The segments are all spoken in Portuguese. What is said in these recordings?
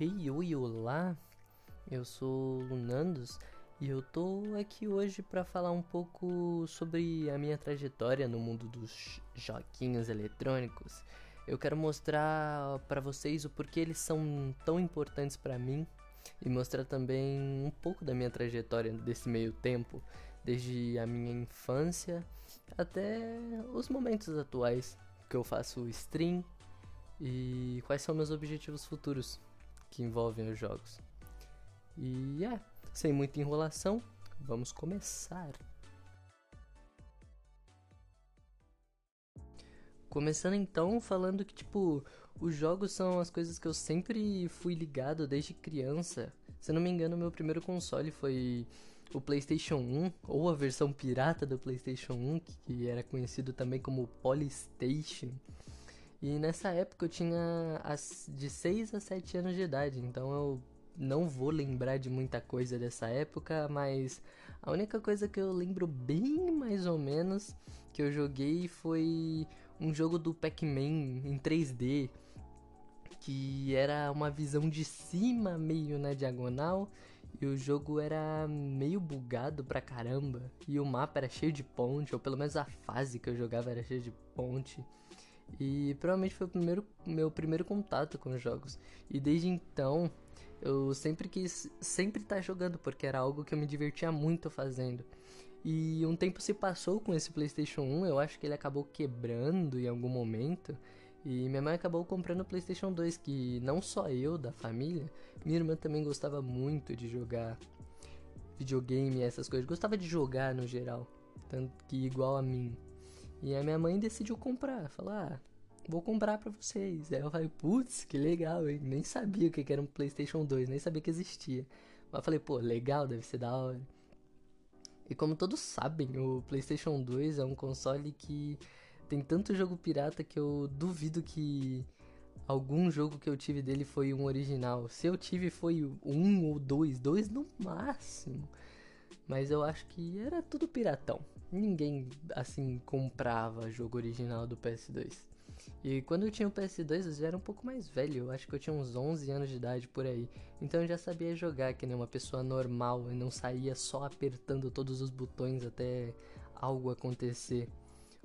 Hey, oi, olá. Eu sou Lunandos e eu tô aqui hoje para falar um pouco sobre a minha trajetória no mundo dos joguinhos eletrônicos. Eu quero mostrar para vocês o porquê eles são tão importantes para mim e mostrar também um pouco da minha trajetória desse meio tempo, desde a minha infância até os momentos atuais que eu faço stream e quais são meus objetivos futuros que envolvem os jogos. E é, sem muita enrolação, vamos começar. Começando então falando que tipo, os jogos são as coisas que eu sempre fui ligado desde criança. Se não me engano, meu primeiro console foi o PlayStation 1 ou a versão pirata do PlayStation 1, que era conhecido também como Polystation. E nessa época eu tinha as, de 6 a 7 anos de idade, então eu não vou lembrar de muita coisa dessa época, mas a única coisa que eu lembro bem mais ou menos que eu joguei foi um jogo do Pac-Man em 3D, que era uma visão de cima meio na diagonal e o jogo era meio bugado pra caramba e o mapa era cheio de ponte, ou pelo menos a fase que eu jogava era cheia de ponte. E provavelmente foi o primeiro, meu primeiro contato com os jogos. E desde então eu sempre quis sempre estar tá jogando, porque era algo que eu me divertia muito fazendo. E um tempo se passou com esse PlayStation 1, eu acho que ele acabou quebrando em algum momento. E minha mãe acabou comprando o PlayStation 2, que não só eu da família, minha irmã também gostava muito de jogar videogame, essas coisas. Gostava de jogar no geral, tanto que igual a mim. E a minha mãe decidiu comprar, falar, ah, vou comprar pra vocês. Aí eu falei, putz, que legal, hein? Nem sabia o que era um PlayStation 2, nem sabia que existia. Mas falei, pô, legal, deve ser da hora. E como todos sabem, o PlayStation 2 é um console que tem tanto jogo pirata que eu duvido que algum jogo que eu tive dele foi um original. Se eu tive foi um ou dois, dois no máximo. Mas eu acho que era tudo piratão. Ninguém, assim, comprava jogo original do PS2. E quando eu tinha o PS2, eu já era um pouco mais velho. Eu acho que eu tinha uns 11 anos de idade por aí. Então eu já sabia jogar que nem uma pessoa normal e não saía só apertando todos os botões até algo acontecer.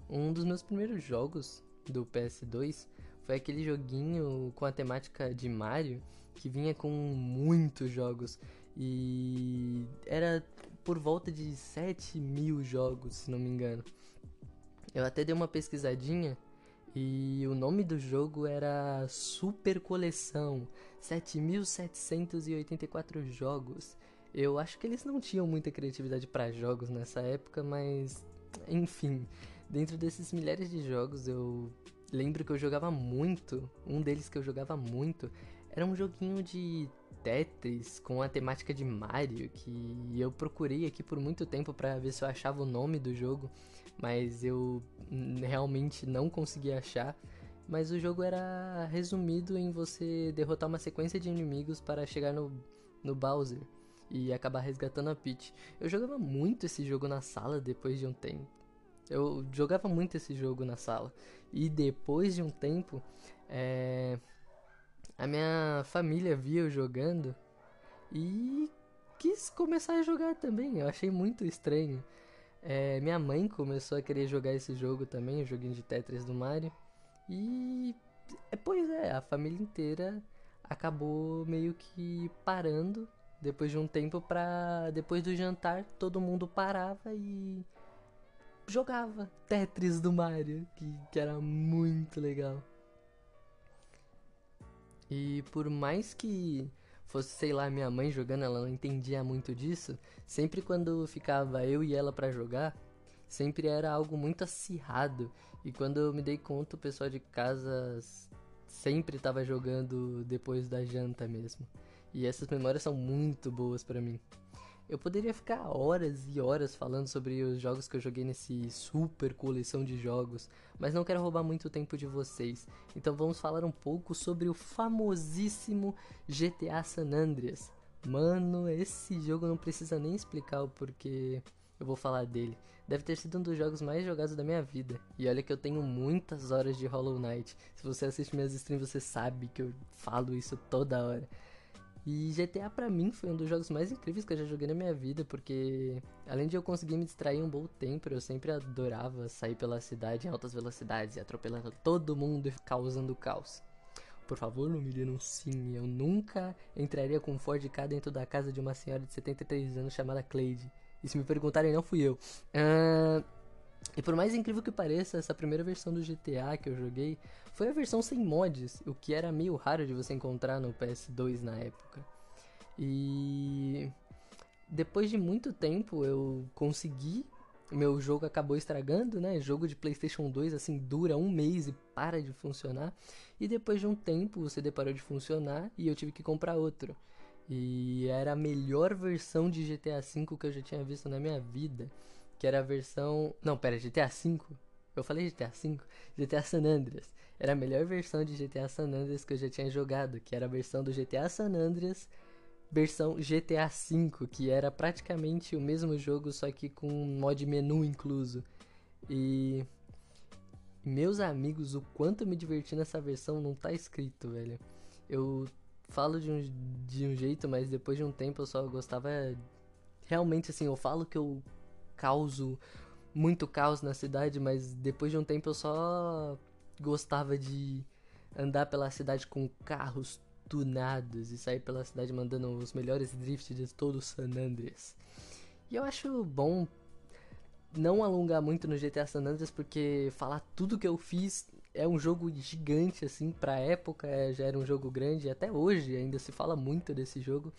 Um dos meus primeiros jogos do PS2 foi aquele joguinho com a temática de Mario que vinha com muitos jogos. E era por volta de 7 mil jogos, se não me engano. Eu até dei uma pesquisadinha e o nome do jogo era Super Coleção 7784 jogos. Eu acho que eles não tinham muita criatividade para jogos nessa época, mas enfim, dentro desses milhares de jogos eu lembro que eu jogava muito. Um deles que eu jogava muito era um joguinho de Tetris com a temática de Mario que eu procurei aqui por muito tempo para ver se eu achava o nome do jogo, mas eu realmente não consegui achar. Mas o jogo era resumido em você derrotar uma sequência de inimigos para chegar no, no Bowser e acabar resgatando a Peach. Eu jogava muito esse jogo na sala depois de um tempo. Eu jogava muito esse jogo na sala. E depois de um tempo, é, a minha família via eu jogando e quis começar a jogar também. Eu achei muito estranho. É, minha mãe começou a querer jogar esse jogo também, o joguinho de Tetris do Mario. E é, pois é, a família inteira acabou meio que parando depois de um tempo pra. Depois do jantar, todo mundo parava e jogava Tetris do Mario, que, que era muito legal. E por mais que fosse, sei lá, minha mãe jogando, ela não entendia muito disso. Sempre quando ficava eu e ela para jogar, sempre era algo muito acirrado. E quando eu me dei conta, o pessoal de casa sempre estava jogando depois da janta mesmo. E essas memórias são muito boas para mim. Eu poderia ficar horas e horas falando sobre os jogos que eu joguei nesse super coleção de jogos, mas não quero roubar muito tempo de vocês. Então vamos falar um pouco sobre o famosíssimo GTA San Andreas. Mano, esse jogo não precisa nem explicar o porquê eu vou falar dele. Deve ter sido um dos jogos mais jogados da minha vida. E olha que eu tenho muitas horas de Hollow Knight. Se você assiste minhas streams, você sabe que eu falo isso toda hora. E GTA pra mim foi um dos jogos mais incríveis que eu já joguei na minha vida, porque além de eu conseguir me distrair um bom tempo, eu sempre adorava sair pela cidade em altas velocidades e atropelando todo mundo e causando caos. Por favor, não me denunciem, eu nunca entraria com um Ford K dentro da casa de uma senhora de 73 anos chamada Cleide. E se me perguntarem, não fui eu. Uh, e por mais incrível que pareça, essa primeira versão do GTA que eu joguei foi a versão sem mods, o que era meio raro de você encontrar no PS2 na época. E depois de muito tempo eu consegui, meu jogo acabou estragando, né? Jogo de PlayStation 2 assim dura um mês e para de funcionar. E depois de um tempo o CD parou de funcionar e eu tive que comprar outro. E era a melhor versão de GTA V que eu já tinha visto na minha vida que era a versão. Não, pera, GTA V? Eu falei GTA V? GTA San Andreas. Era a melhor versão de GTA San Andreas que eu já tinha jogado, que era a versão do GTA San Andreas, versão GTA V, que era praticamente o mesmo jogo, só que com mod menu incluso. E. Meus amigos, o quanto eu me diverti nessa versão não tá escrito, velho. Eu falo de um, de um jeito, mas depois de um tempo eu só gostava. Realmente, assim, eu falo que eu causo muito caos na cidade, mas depois de um tempo eu só gostava de andar pela cidade com carros tunados e sair pela cidade mandando os melhores drifts de todo San Andreas. E eu acho bom não alongar muito no GTA San Andreas porque falar tudo que eu fiz é um jogo gigante assim para época, é, já era um jogo grande, até hoje ainda se fala muito desse jogo.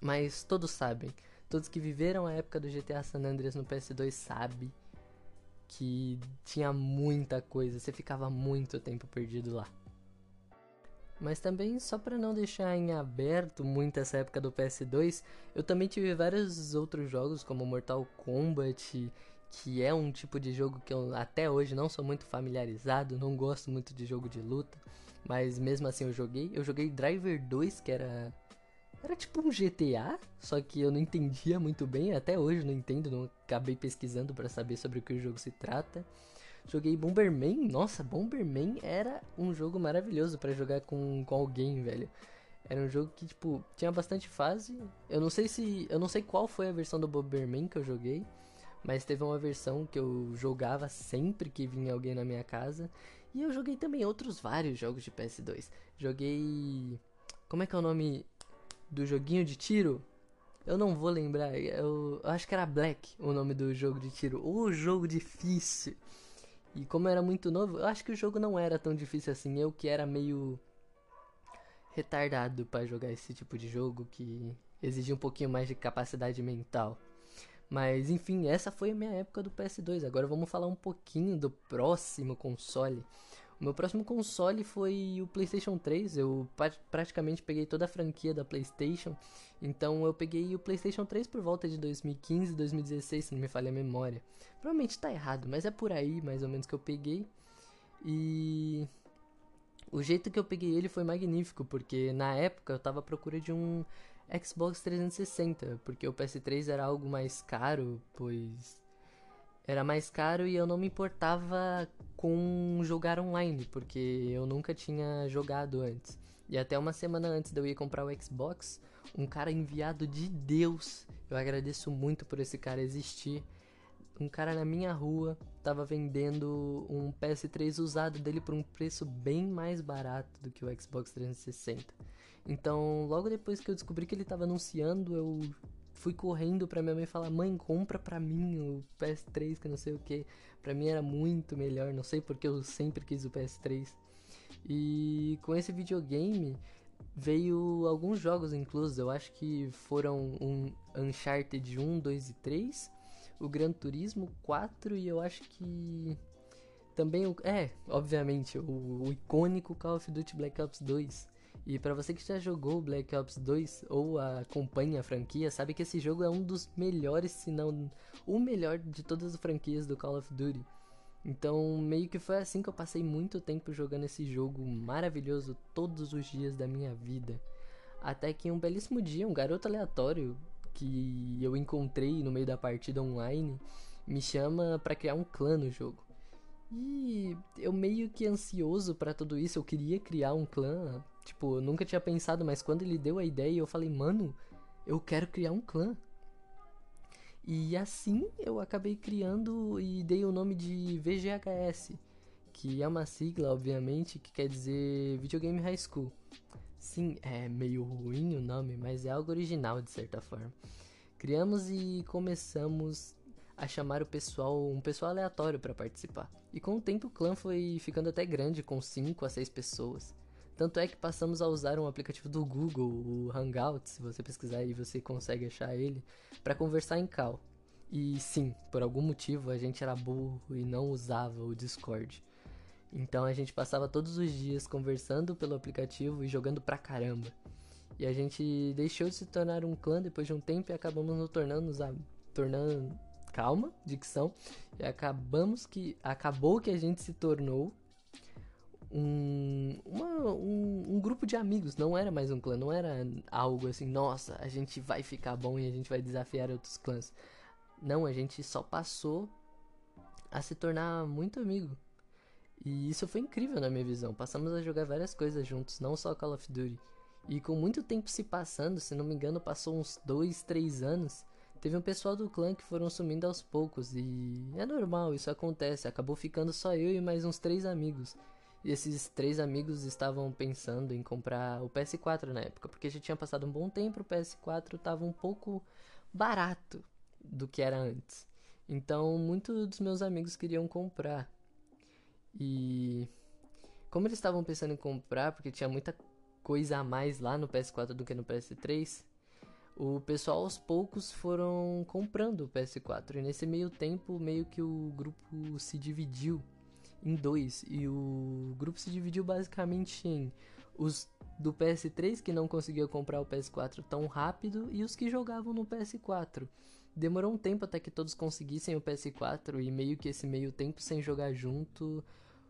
Mas todos sabem, Todos que viveram a época do GTA San Andreas no PS2 sabem que tinha muita coisa, você ficava muito tempo perdido lá. Mas também, só para não deixar em aberto muito essa época do PS2, eu também tive vários outros jogos, como Mortal Kombat, que é um tipo de jogo que eu até hoje não sou muito familiarizado, não gosto muito de jogo de luta, mas mesmo assim eu joguei. Eu joguei Driver 2, que era era tipo um GTA, só que eu não entendia muito bem, até hoje não entendo, não acabei pesquisando para saber sobre o que o jogo se trata. Joguei Bomberman, nossa, Bomberman era um jogo maravilhoso para jogar com, com alguém, velho. Era um jogo que, tipo, tinha bastante fase. Eu não sei se. Eu não sei qual foi a versão do Bomberman que eu joguei. Mas teve uma versão que eu jogava sempre que vinha alguém na minha casa. E eu joguei também outros vários jogos de PS2. Joguei. Como é que é o nome? Do joguinho de tiro. Eu não vou lembrar, eu, eu acho que era Black o nome do jogo de tiro. O jogo difícil. E como era muito novo, eu acho que o jogo não era tão difícil assim. Eu que era meio retardado para jogar esse tipo de jogo que exigia um pouquinho mais de capacidade mental. Mas enfim, essa foi a minha época do PS2. Agora vamos falar um pouquinho do próximo console. O meu próximo console foi o PlayStation 3. Eu praticamente peguei toda a franquia da PlayStation. Então eu peguei o PlayStation 3 por volta de 2015, 2016, se não me falha a memória. Provavelmente tá errado, mas é por aí mais ou menos que eu peguei. E o jeito que eu peguei ele foi magnífico, porque na época eu tava à procura de um Xbox 360, porque o PS3 era algo mais caro, pois era mais caro e eu não me importava com jogar online, porque eu nunca tinha jogado antes. E até uma semana antes de eu ir comprar o Xbox, um cara enviado de Deus, eu agradeço muito por esse cara existir. Um cara na minha rua tava vendendo um PS3 usado dele por um preço bem mais barato do que o Xbox 360. Então, logo depois que eu descobri que ele tava anunciando, eu fui correndo pra minha mãe falar: Mãe, compra pra mim o PS3, que não sei o que. Pra mim era muito melhor, não sei porque eu sempre quis o PS3. E com esse videogame veio alguns jogos inclusos. Eu acho que foram um Uncharted 1, 2 e 3, o Gran Turismo 4 e eu acho que também o. É, obviamente, o, o icônico Call of Duty Black Ops 2. E para você que já jogou Black Ops 2 ou acompanha a franquia, sabe que esse jogo é um dos melhores, se não o melhor de todas as franquias do Call of Duty. Então, meio que foi assim que eu passei muito tempo jogando esse jogo maravilhoso todos os dias da minha vida. Até que um belíssimo dia, um garoto aleatório que eu encontrei no meio da partida online me chama para criar um clã no jogo. E eu meio que ansioso para tudo isso, eu queria criar um clã Tipo, eu nunca tinha pensado, mas quando ele deu a ideia, eu falei, mano, eu quero criar um clã. E assim eu acabei criando e dei o nome de VGHS, que é uma sigla, obviamente, que quer dizer Videogame High School. Sim, é meio ruim o nome, mas é algo original de certa forma. Criamos e começamos a chamar o pessoal, um pessoal aleatório para participar. E com o tempo o clã foi ficando até grande, com 5 a 6 pessoas. Tanto é que passamos a usar um aplicativo do Google, o Hangout, se você pesquisar aí você consegue achar ele, para conversar em call. E sim, por algum motivo a gente era burro e não usava o Discord. Então a gente passava todos os dias conversando pelo aplicativo e jogando pra caramba. E a gente deixou de se tornar um clã depois de um tempo e acabamos nos tornando, nos tornando calma, dicção. E acabamos que. Acabou que a gente se tornou um, uma, um, um, grupo de amigos. Não era mais um clã, não era algo assim, nossa, a gente vai ficar bom e a gente vai desafiar outros clãs. Não, a gente só passou a se tornar muito amigo. E isso foi incrível na minha visão. Passamos a jogar várias coisas juntos, não só Call of Duty. E com muito tempo se passando, se não me engano, passou uns 2, 3 anos. Teve um pessoal do clã que foram sumindo aos poucos e é normal, isso acontece. Acabou ficando só eu e mais uns três amigos. E esses três amigos estavam pensando em comprar o PS4 na época, porque já tinha passado um bom tempo, o PS4 estava um pouco barato do que era antes. Então, muitos dos meus amigos queriam comprar. E como eles estavam pensando em comprar, porque tinha muita coisa a mais lá no PS4 do que no PS3, o pessoal aos poucos foram comprando o PS4 e nesse meio tempo meio que o grupo se dividiu em dois e o grupo se dividiu basicamente em os do PS3 que não conseguiam comprar o PS4 tão rápido e os que jogavam no PS4. Demorou um tempo até que todos conseguissem o PS4 e meio que esse meio tempo sem jogar junto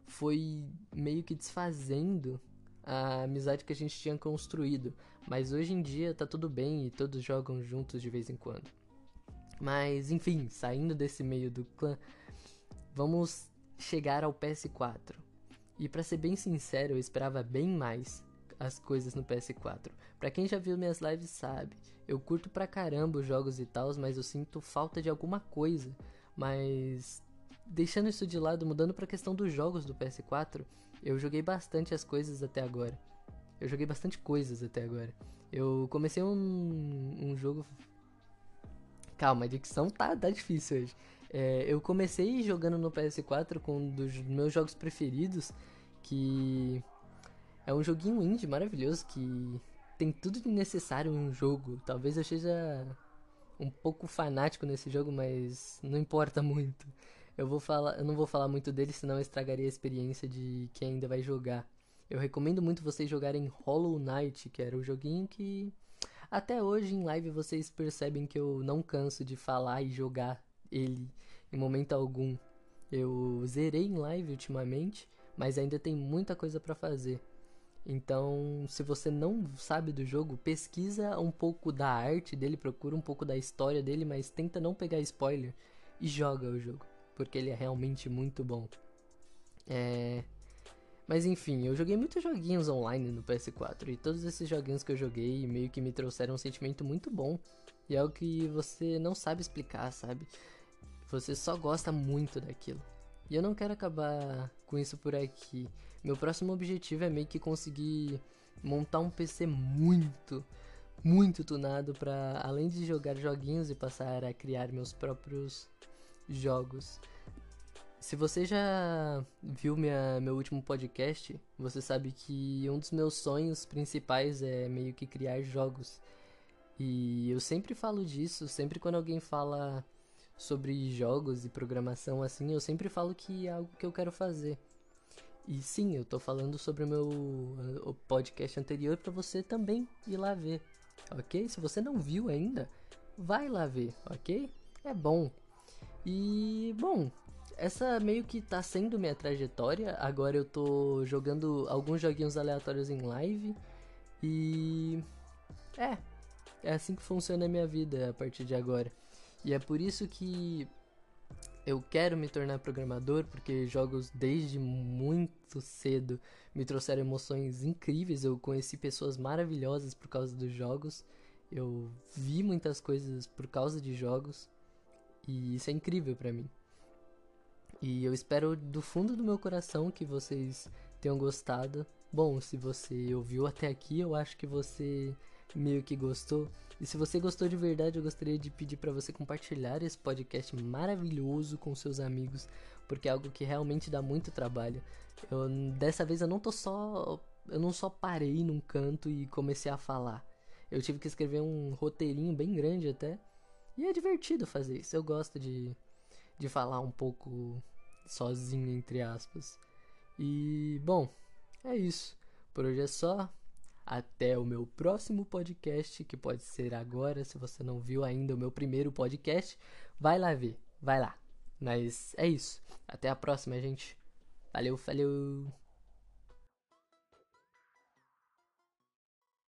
foi meio que desfazendo a amizade que a gente tinha construído. Mas hoje em dia tá tudo bem e todos jogam juntos de vez em quando. Mas enfim, saindo desse meio do clã, vamos chegar ao PS4. E para ser bem sincero, eu esperava bem mais as coisas no PS4. Para quem já viu minhas lives sabe, eu curto pra caramba os jogos e tal, mas eu sinto falta de alguma coisa. Mas deixando isso de lado, mudando para a questão dos jogos do PS4, eu joguei bastante as coisas até agora. Eu joguei bastante coisas até agora. Eu comecei um, um jogo. Calma, a dicção tá, tá difícil hoje. É, eu comecei jogando no PS4 com um dos meus jogos preferidos, que é um joguinho indie maravilhoso que tem tudo de necessário em um jogo. Talvez eu seja um pouco fanático nesse jogo, mas não importa muito. Eu vou falar, eu não vou falar muito dele, senão eu estragaria a experiência de quem ainda vai jogar. Eu recomendo muito vocês jogarem Hollow Knight, que era o um joguinho que até hoje em live vocês percebem que eu não canso de falar e jogar ele em momento algum. Eu zerei em live ultimamente, mas ainda tem muita coisa para fazer. Então, se você não sabe do jogo, pesquisa um pouco da arte dele, procura um pouco da história dele, mas tenta não pegar spoiler e joga o jogo porque ele é realmente muito bom. É... Mas enfim, eu joguei muitos joguinhos online no PS4 e todos esses joguinhos que eu joguei meio que me trouxeram um sentimento muito bom. E é algo que você não sabe explicar, sabe? Você só gosta muito daquilo. E eu não quero acabar com isso por aqui. Meu próximo objetivo é meio que conseguir montar um PC muito, muito tunado para além de jogar joguinhos e passar a criar meus próprios jogos. Se você já viu minha, meu último podcast, você sabe que um dos meus sonhos principais é meio que criar jogos. E eu sempre falo disso, sempre quando alguém fala sobre jogos e programação assim, eu sempre falo que é algo que eu quero fazer. E sim, eu tô falando sobre o meu o podcast anterior para você também ir lá ver, ok? Se você não viu ainda, vai lá ver, ok? É bom, e, bom, essa meio que tá sendo minha trajetória. Agora eu tô jogando alguns joguinhos aleatórios em live. E. É. É assim que funciona a minha vida a partir de agora. E é por isso que eu quero me tornar programador porque jogos desde muito cedo me trouxeram emoções incríveis. Eu conheci pessoas maravilhosas por causa dos jogos. Eu vi muitas coisas por causa de jogos. E isso é incrível para mim. E eu espero do fundo do meu coração que vocês tenham gostado. Bom, se você ouviu até aqui, eu acho que você meio que gostou. E se você gostou de verdade, eu gostaria de pedir para você compartilhar esse podcast maravilhoso com seus amigos, porque é algo que realmente dá muito trabalho. Eu, dessa vez eu não tô só, eu não só parei num canto e comecei a falar. Eu tive que escrever um roteirinho bem grande até. E é divertido fazer isso. Eu gosto de de falar um pouco sozinho entre aspas. E bom, é isso. Por hoje é só. Até o meu próximo podcast, que pode ser agora, se você não viu ainda o meu primeiro podcast, vai lá ver, vai lá. Mas é isso. Até a próxima, gente. Valeu, falou.